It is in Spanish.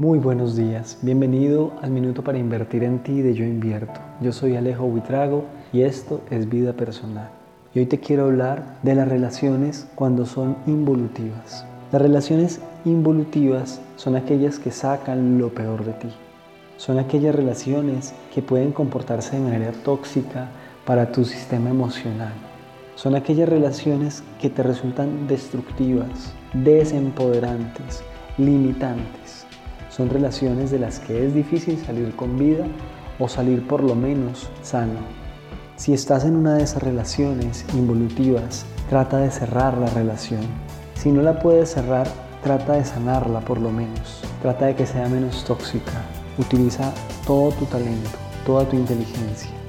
Muy buenos días, bienvenido al Minuto para Invertir en Ti de Yo Invierto. Yo soy Alejo Buitrago y esto es Vida Personal. Y hoy te quiero hablar de las relaciones cuando son involutivas. Las relaciones involutivas son aquellas que sacan lo peor de ti. Son aquellas relaciones que pueden comportarse de manera tóxica para tu sistema emocional. Son aquellas relaciones que te resultan destructivas, desempoderantes, limitantes son relaciones de las que es difícil salir con vida o salir por lo menos sano. Si estás en una de esas relaciones involutivas, trata de cerrar la relación. Si no la puedes cerrar, trata de sanarla por lo menos. Trata de que sea menos tóxica. Utiliza todo tu talento, toda tu inteligencia